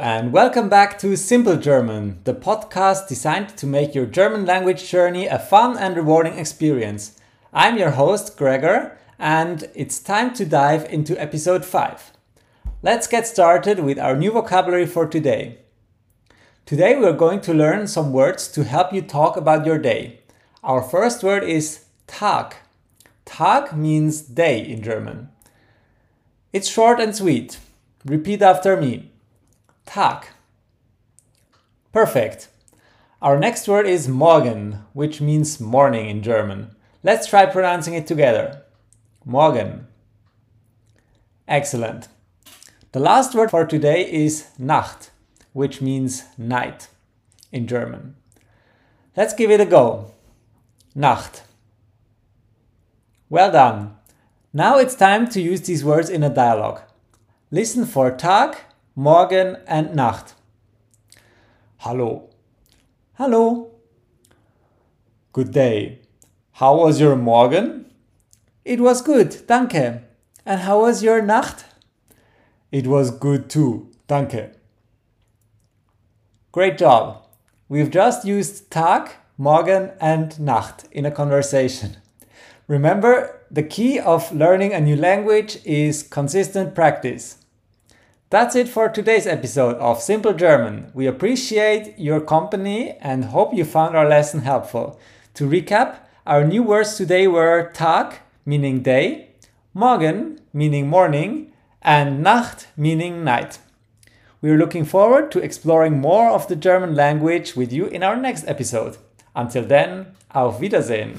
and welcome back to Simple German, the podcast designed to make your German language journey a fun and rewarding experience. I'm your host, Gregor, and it's time to dive into episode 5. Let's get started with our new vocabulary for today. Today we're going to learn some words to help you talk about your day. Our first word is Tag. Tag means day in German. It's short and sweet. Repeat after me. Tag. Perfect. Our next word is morgen, which means morning in German. Let's try pronouncing it together. Morgen. Excellent. The last word for today is Nacht, which means night in German. Let's give it a go. Nacht. Well done. Now it's time to use these words in a dialogue. Listen for Tag, Morgen and Nacht. Hallo. Hallo. Good day. How was your Morgen? It was good, danke. And how was your Nacht? It was good too, danke. Great job. We've just used Tag, Morgen and Nacht in a conversation. Remember, the key of learning a new language is consistent practice. That's it for today's episode of Simple German. We appreciate your company and hope you found our lesson helpful. To recap, our new words today were Tag, meaning day, Morgen, meaning morning, and Nacht, meaning night. We are looking forward to exploring more of the German language with you in our next episode. Until then, auf Wiedersehen!